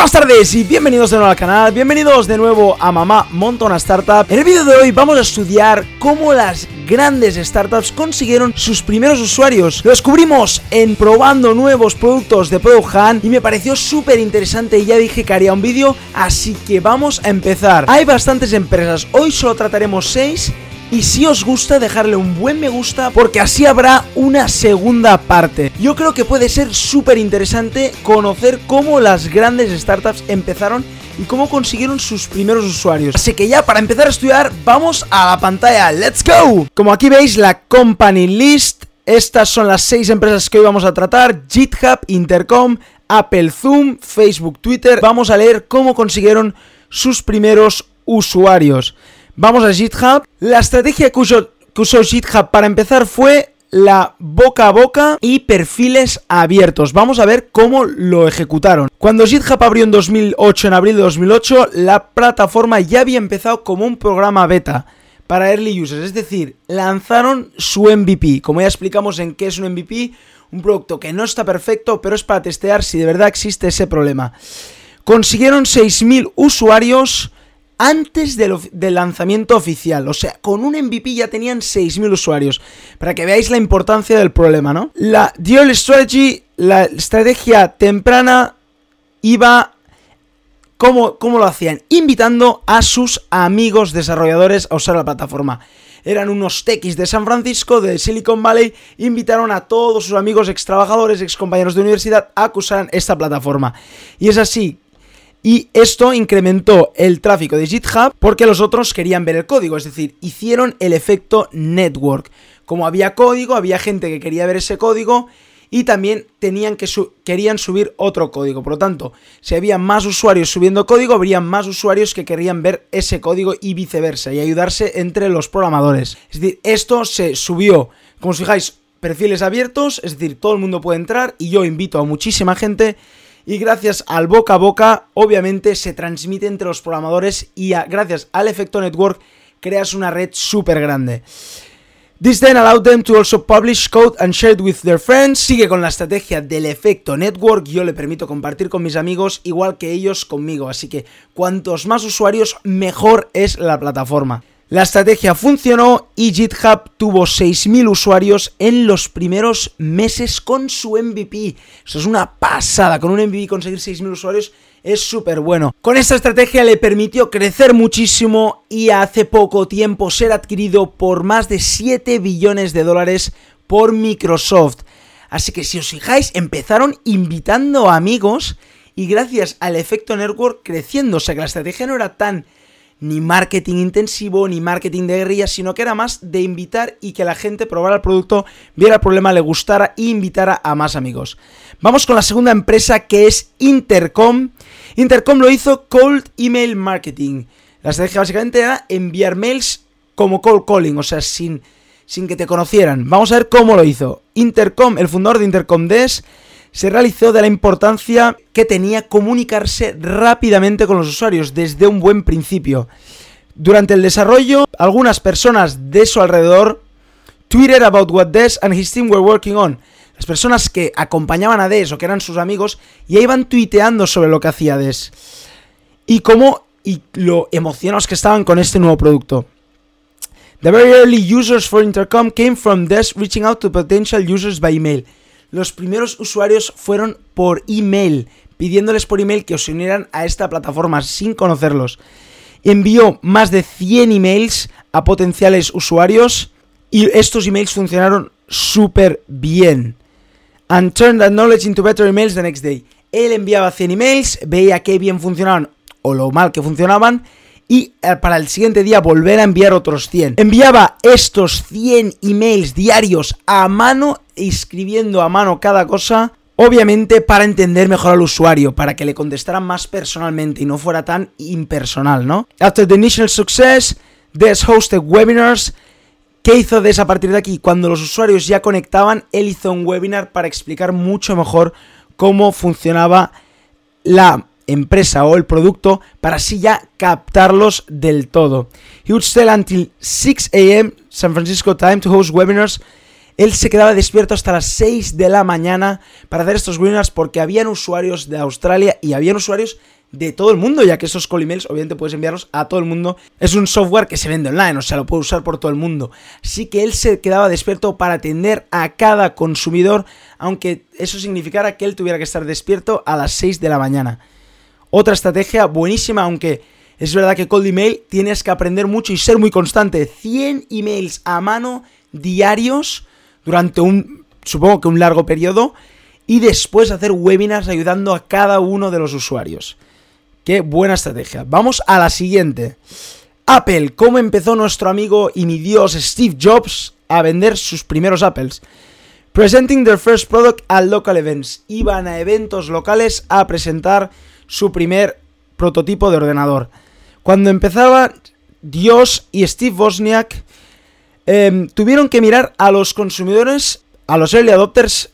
buenas tardes y bienvenidos de nuevo al canal, bienvenidos de nuevo a Mamá Montona Startup. En el vídeo de hoy vamos a estudiar cómo las grandes startups consiguieron sus primeros usuarios. Lo descubrimos en probando nuevos productos de Product y me pareció súper interesante y ya dije que haría un vídeo, así que vamos a empezar. Hay bastantes empresas, hoy solo trataremos 6 y si os gusta dejarle un buen me gusta porque así habrá una segunda parte. Yo creo que puede ser súper interesante conocer cómo las grandes startups empezaron y cómo consiguieron sus primeros usuarios. Así que ya para empezar a estudiar vamos a la pantalla, ¡let's go! Como aquí veis la company list, estas son las 6 empresas que hoy vamos a tratar, GitHub, Intercom, Apple Zoom, Facebook, Twitter. Vamos a leer cómo consiguieron sus primeros usuarios. Vamos a GitHub. La estrategia que usó, GitHub para empezar fue la boca a boca y perfiles abiertos. Vamos a ver cómo lo ejecutaron. Cuando GitHub abrió en 2008, en abril de 2008, la plataforma ya había empezado como un programa beta para early users, es decir, lanzaron su MVP. Como ya explicamos en qué es un MVP, un producto que no está perfecto, pero es para testear si de verdad existe ese problema. Consiguieron 6.000 usuarios antes del lanzamiento oficial. O sea, con un MVP ya tenían 6.000 usuarios. Para que veáis la importancia del problema, ¿no? La Dual Strategy, la estrategia temprana, iba... ¿Cómo, ¿Cómo lo hacían? Invitando a sus amigos desarrolladores a usar la plataforma eran unos techis de San Francisco, de Silicon Valley, invitaron a todos sus amigos ex trabajadores, ex compañeros de universidad a que usaran esta plataforma. Y es así y esto incrementó el tráfico de GitHub porque los otros querían ver el código, es decir, hicieron el efecto network. Como había código, había gente que quería ver ese código y también tenían que querían subir otro código. Por lo tanto, si había más usuarios subiendo código, habría más usuarios que querían ver ese código y viceversa, y ayudarse entre los programadores. Es decir, esto se subió, como os fijáis, perfiles abiertos, es decir, todo el mundo puede entrar y yo invito a muchísima gente y gracias al boca a boca obviamente se transmite entre los programadores y gracias al efecto network creas una red súper grande. This then allowed them to also publish code and share it with their friends. Sigue con la estrategia del efecto network. Yo le permito compartir con mis amigos igual que ellos conmigo. Así que cuantos más usuarios, mejor es la plataforma. La estrategia funcionó y GitHub tuvo 6.000 usuarios en los primeros meses con su MVP. Eso es una pasada, con un MVP conseguir 6.000 usuarios es súper bueno. Con esta estrategia le permitió crecer muchísimo y hace poco tiempo ser adquirido por más de 7 billones de dólares por Microsoft. Así que si os fijáis, empezaron invitando amigos y gracias al efecto network creciendo. O sea que la estrategia no era tan ni marketing intensivo, ni marketing de guerrilla, sino que era más de invitar y que la gente probara el producto, viera el problema, le gustara e invitara a más amigos. Vamos con la segunda empresa que es Intercom. Intercom lo hizo Cold Email Marketing. La estrategia básicamente era enviar mails como cold calling, o sea, sin, sin que te conocieran. Vamos a ver cómo lo hizo. Intercom, el fundador de Intercom Des, se realizó de la importancia que tenía comunicarse rápidamente con los usuarios desde un buen principio. Durante el desarrollo, algunas personas de su alrededor tweeted about what Des and his team were working on. Las personas que acompañaban a Des o que eran sus amigos ya iban tuiteando sobre lo que hacía Des. Y cómo y lo emocionados que estaban con este nuevo producto. The very early users for Intercom came from Des reaching out to potential users by email los primeros usuarios fueron por email, pidiéndoles por email que os unieran a esta plataforma sin conocerlos. Envió más de 100 emails a potenciales usuarios y estos emails funcionaron súper bien. And turned that knowledge into better emails the next day. Él enviaba 100 emails, veía qué bien funcionaban o lo mal que funcionaban y eh, para el siguiente día volver a enviar otros 100. Enviaba estos 100 emails diarios a mano, escribiendo a mano cada cosa, obviamente para entender mejor al usuario, para que le contestaran más personalmente y no fuera tan impersonal, ¿no? After the initial success, Des hosted webinars. ¿Qué hizo Des a partir de aquí? Cuando los usuarios ya conectaban, él hizo un webinar para explicar mucho mejor cómo funcionaba la empresa o el producto para así ya captarlos del todo. Would stay until 6 a.m. San Francisco time to host webinars él se quedaba despierto hasta las 6 de la mañana para hacer estos webinars porque habían usuarios de Australia y habían usuarios de todo el mundo, ya que esos call emails obviamente puedes enviarlos a todo el mundo. Es un software que se vende online, o sea, lo puede usar por todo el mundo. Así que él se quedaba despierto para atender a cada consumidor, aunque eso significara que él tuviera que estar despierto a las 6 de la mañana. Otra estrategia buenísima, aunque es verdad que cold email tienes que aprender mucho y ser muy constante. 100 emails a mano diarios durante un, supongo que un largo periodo, y después hacer webinars ayudando a cada uno de los usuarios. Qué buena estrategia. Vamos a la siguiente. Apple, ¿cómo empezó nuestro amigo y mi dios Steve Jobs a vender sus primeros Apples? Presenting their first product at local events. Iban a eventos locales a presentar su primer prototipo de ordenador. Cuando empezaba, Dios y Steve Wozniak em, tuvieron que mirar a los consumidores, a los early adopters,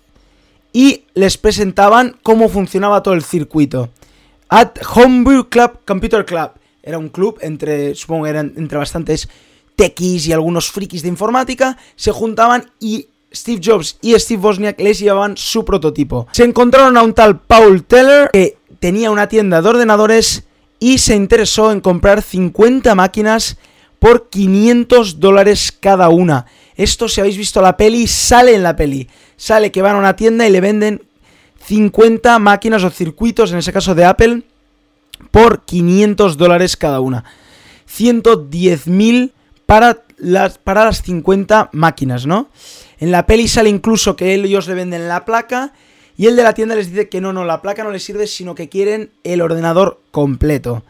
y les presentaban cómo funcionaba todo el circuito. At Homebrew Club Computer Club. Era un club entre, supongo, eran entre bastantes techies y algunos frikis de informática. Se juntaban y Steve Jobs y Steve Wozniak les llevaban su prototipo. Se encontraron a un tal Paul Teller que tenía una tienda de ordenadores y se interesó en comprar 50 máquinas por 500 dólares cada una. Esto, si habéis visto la peli, sale en la peli. Sale que van a una tienda y le venden 50 máquinas o circuitos, en ese caso de Apple, por 500 dólares cada una. 110.000 para las, para las 50 máquinas, ¿no? En la peli sale incluso que ellos le venden la placa y el de la tienda les dice que no, no, la placa no les sirve, sino que quieren el ordenador completo.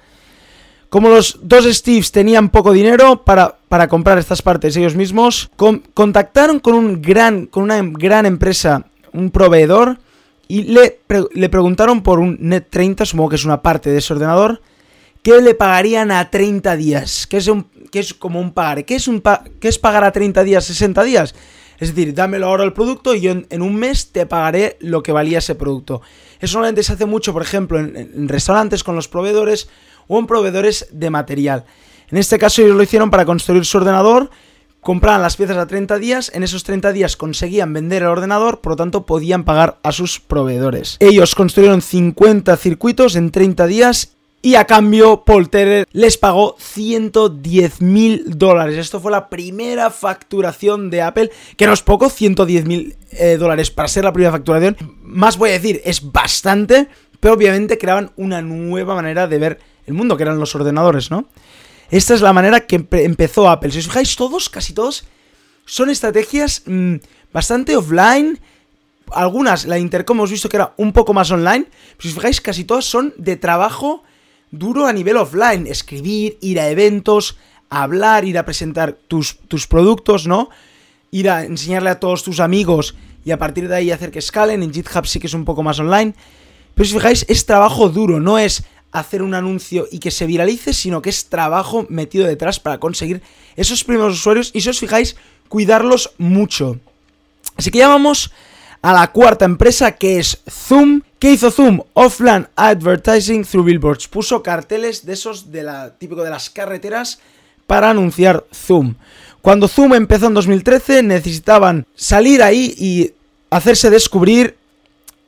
Como los dos Steves tenían poco dinero para, para comprar estas partes ellos mismos, contactaron con, un gran, con una gran empresa, un proveedor, y le, le preguntaron por un Net 30, supongo que es una parte de ese ordenador, que le pagarían a 30 días. Que es, un, que es como un pagar. ¿Qué es, un ¿Qué es pagar a 30 días, 60 días? Es decir, dámelo ahora el producto y yo en, un mes te pagaré lo que valía ese producto. Eso normalmente se hace mucho, por ejemplo, en, en, restaurantes con los proveedores o en proveedores de material. En este caso ellos lo hicieron para construir su ordenador compraban las piezas a 30 días, en esos 30 días conseguían vender el ordenador, por lo tanto podían pagar a sus proveedores. Ellos construyeron 50 circuitos en 30 días y a cambio Polter les pagó 110 mil dólares. Esto fue la primera facturación de Apple, que no es poco, 110 mil eh, dólares para ser la primera facturación. Más voy a decir, es bastante, pero obviamente creaban una nueva manera de ver el mundo, que eran los ordenadores, ¿no? Esta es la manera que empezó Apple. Si os fijáis, todos, casi todos, son estrategias mm, bastante offline. Algunas, la Intercom hemos visto que era un poco más online. Si os fijáis, casi todas son de trabajo duro a nivel offline. Escribir, ir a eventos, hablar, ir a presentar tus, tus productos, ¿no? Ir a enseñarle a todos tus amigos y a partir de ahí hacer que escalen. En GitHub sí que es un poco más online. Pero si fijáis, es trabajo duro, no es hacer un anuncio y que se viralice, sino que es trabajo metido detrás para conseguir esos primeros usuarios y si os fijáis, cuidarlos mucho. Así que ya vamos a la cuarta empresa que es Zoom. ¿Qué hizo Zoom? Offline Advertising through Billboards. Puso carteles de esos de la típico de las carreteras para anunciar Zoom. Cuando Zoom empezó en 2013 necesitaban salir ahí y hacerse descubrir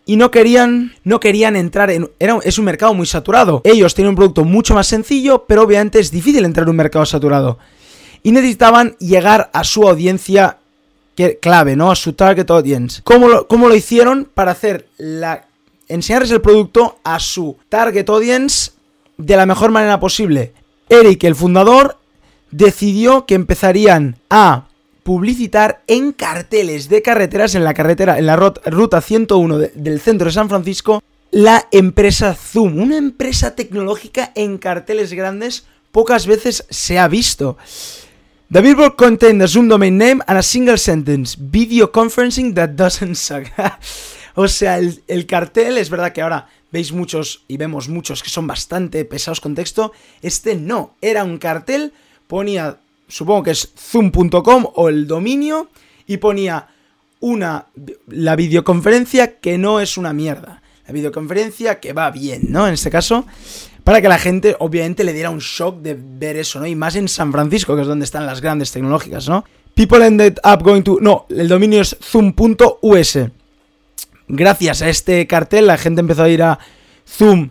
y no querían, no querían entrar en... Era, es un mercado muy saturado. Ellos tienen un producto mucho más sencillo, pero obviamente es difícil entrar en un mercado saturado. Y necesitaban llegar a su audiencia clave, ¿no? A su target audience. ¿Cómo lo, cómo lo hicieron para hacer la... enseñarles el producto a su target audience de la mejor manera posible? Eric, el fundador, decidió que empezarían a publicitar en carteles de carreteras en la carretera, en la ruta 101 del centro de San Francisco, la empresa Zoom, una empresa tecnológica en carteles grandes, pocas veces se ha visto. The billboard contained the Zoom domain name and a single sentence, video conferencing that doesn't suck. o sea, el, el cartel, es verdad que ahora veis muchos y vemos muchos que son bastante pesados con texto, este no, era un cartel, ponía supongo que es zoom.com o el dominio, y ponía una, la videoconferencia que no es una mierda. La videoconferencia que va bien, ¿no? En este caso, para que la gente obviamente le diera un shock de ver eso, ¿no? Y más en San Francisco, que es donde están las grandes tecnológicas, ¿no? People ended up going to... No, el dominio es zoom.us. Gracias a este cartel la gente empezó a ir a Zoom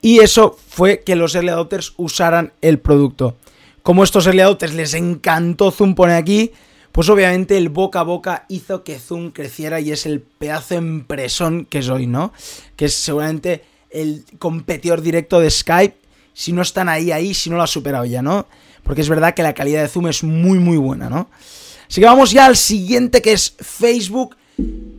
y eso fue que los early adopters usaran el producto. Como estos early adopters les encantó Zoom pone aquí, pues obviamente el boca a boca hizo que Zoom creciera y es el pedazo de empresón que es hoy, ¿no? Que es seguramente el competidor directo de Skype, si no están ahí, ahí, si no lo ha superado ya, ¿no? Porque es verdad que la calidad de Zoom es muy, muy buena, ¿no? Así que vamos ya al siguiente que es Facebook.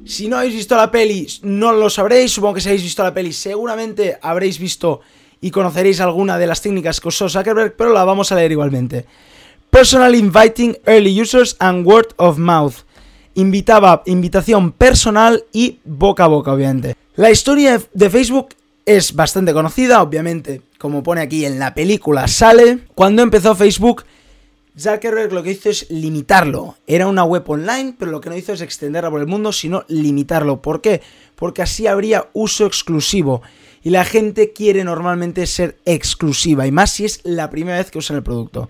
Si no habéis visto la peli, no lo sabréis. Supongo que si habéis visto la peli, seguramente habréis visto y conoceréis alguna de las técnicas que usó Zuckerberg, pero la vamos a leer igualmente. Personal Inviting Early Users and Word of Mouth. Invitaba invitación personal y boca a boca, obviamente. La historia de Facebook es bastante conocida, obviamente, como pone aquí en la película, sale. Cuando empezó Facebook, Zuckerberg lo que hizo es limitarlo. Era una web online, pero lo que no hizo es extenderla por el mundo, sino limitarlo. ¿Por qué? Porque así habría uso exclusivo. Y la gente quiere normalmente ser exclusiva, y más si es la primera vez que usan el producto.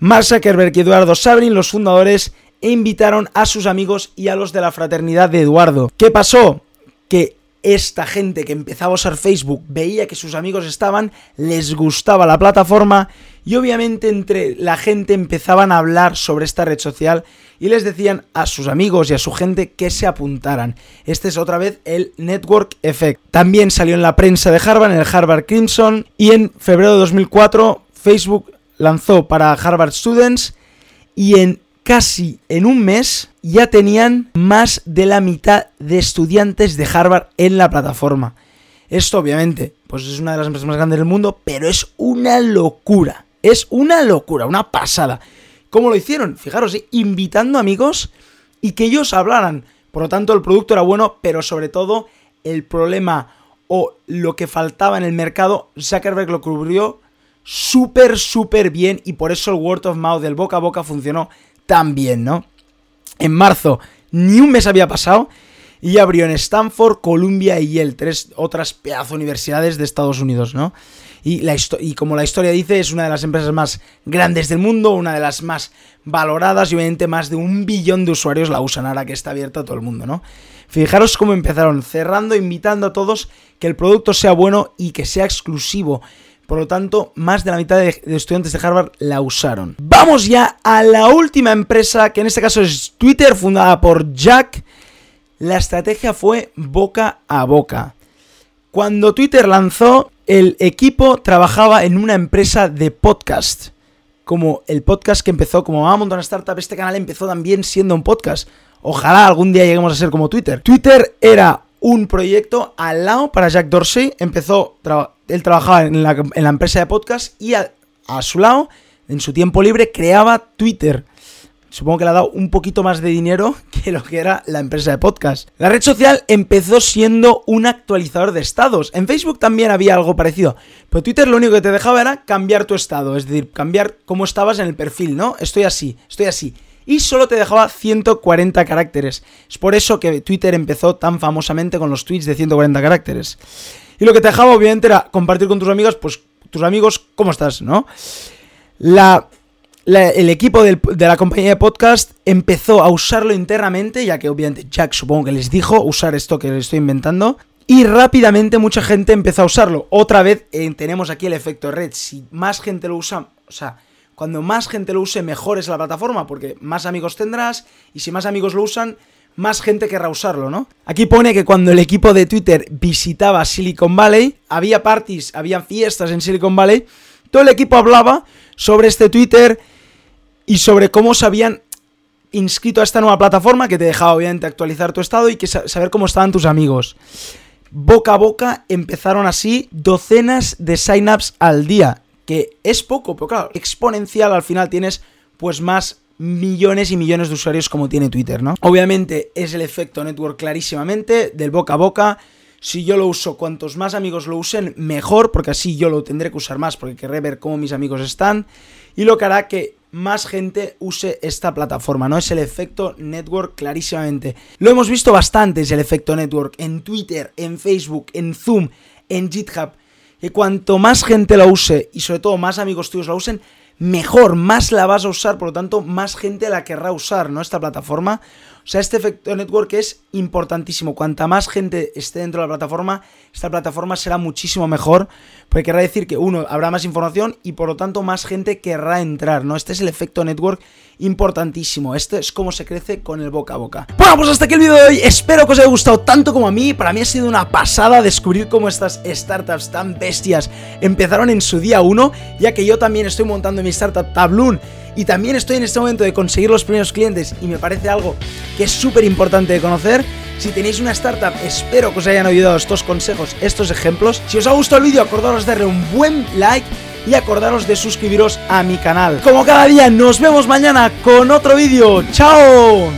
Mark Zuckerberg y Eduardo Sabrin, los fundadores, invitaron a sus amigos y a los de la fraternidad de Eduardo. ¿Qué pasó? Que esta gente que empezaba a usar Facebook veía que sus amigos estaban, les gustaba la plataforma y obviamente entre la gente empezaban a hablar sobre esta red social y les decían a sus amigos y a su gente que se apuntaran. Este es otra vez el Network Effect. También salió en la prensa de Harvard, en el Harvard Crimson y en febrero de 2004 Facebook lanzó para Harvard Students y en casi en un mes ya tenían más de la mitad de estudiantes de Harvard en la plataforma. Esto obviamente, pues es una de las empresas más grandes del mundo, pero es una locura. Es una locura, una pasada. ¿Cómo lo hicieron? Fijaros, ¿eh? invitando amigos y que ellos hablaran. Por lo tanto, el producto era bueno, pero sobre todo el problema o lo que faltaba en el mercado, Zuckerberg lo cubrió súper, súper bien y por eso el word of mouth, el boca a boca funcionó tan bien, ¿no? En marzo, ni un mes había pasado y abrió en Stanford, Columbia y Yale, tres otras pedazo universidades de Estados Unidos, ¿no? Y, y como la historia dice, es una de las empresas más grandes del mundo, una de las más valoradas y obviamente más de un billón de usuarios la usan ahora que está abierta a todo el mundo, ¿no? Fijaros cómo empezaron cerrando, invitando a todos que el producto sea bueno y que sea exclusivo. Por lo tanto, más de la mitad de, estudiantes de Harvard la usaron. Vamos ya a la última empresa, que en este caso es Twitter, fundada por Jack. La estrategia fue boca a boca. Cuando Twitter lanzó, el equipo trabajaba en una empresa de podcast. Como el podcast que empezó como a una startup, este canal empezó también siendo un podcast. Ojalá algún día lleguemos a ser como Twitter. Twitter era un proyecto al lado para Jack Dorsey. Empezó él trabajaba en la, empresa de podcast y a, su lado, en su tiempo libre, creaba Twitter. Supongo que le ha dado un poquito más de dinero que lo que era la empresa de podcast. La red social empezó siendo un actualizador de estados. En Facebook también había algo parecido. Pero Twitter lo único que te dejaba era cambiar tu estado. Es decir, cambiar cómo estabas en el perfil, ¿no? Estoy así, estoy así. Y solo te dejaba 140 caracteres. Es por eso que Twitter empezó tan famosamente con los tweets de 140 caracteres. Y lo que te dejaba, obviamente, era compartir con tus amigos, pues, tus amigos, ¿cómo estás? ¿No? La, el equipo de la compañía de podcast empezó a usarlo internamente, ya que obviamente Jack supongo que les dijo usar esto que les estoy inventando. Y rápidamente mucha gente empezó a usarlo. Otra vez eh, tenemos aquí el efecto red. Si más gente lo usa, o sea, cuando más gente lo use, mejor es la plataforma, porque más amigos tendrás, y si más amigos lo usan, más gente querrá usarlo, ¿no? Aquí pone que cuando el equipo de Twitter visitaba Silicon Valley, había parties, había fiestas en Silicon Valley, todo el equipo hablaba sobre este Twitter y sobre cómo se habían inscrito a esta nueva plataforma que te dejaba obviamente actualizar tu estado y que saber cómo estaban tus amigos. Boca a boca empezaron así docenas de signups al día, que es poco, pero claro, exponencial al final tienes pues más millones y millones de usuarios como tiene Twitter, ¿no? Obviamente es el efecto network clarísimamente, del boca a boca. Si yo lo uso, cuantos más amigos lo usen, mejor, porque así yo lo tendré que usar más, porque querré ver cómo mis amigos están. Y lo que hará que más gente use esta plataforma, ¿no? Es el efecto network clarísimamente. Lo hemos visto bastante, es el efecto network, en Twitter, en Facebook, en Zoom, en GitHub. Que cuanto más gente lo use y sobre todo más amigos tuyos lo usen, mejor, más la vas a usar, por lo tanto, más gente la querrá usar, ¿no? Esta plataforma. O sea, este efecto network es importantísimo. Cuanta más gente esté dentro de la plataforma, esta plataforma será muchísimo mejor. Porque querrá decir que, uno, habrá más información y por lo tanto más gente querrá entrar, ¿no? Este es el efecto network importantísimo. Este es cómo se crece con el boca a boca. Bueno, pues hasta aquí el vídeo de hoy. Espero que os haya gustado tanto como a mí. Para mí ha sido una pasada descubrir cómo estas startups tan bestias empezaron en su día 1, ya que yo también estoy montando mi startup Tabloon y también estoy en este momento de conseguir los primeros clientes y me parece algo que es súper importante de conocer. Si tenéis una startup, espero que os hayan ayudado estos consejos, estos ejemplos. Si os ha gustado el vídeo, acordaros de darle un buen like y acordaros de suscribiros a mi canal. Como cada día, nos vemos mañana con otro vídeo. ¡Chao!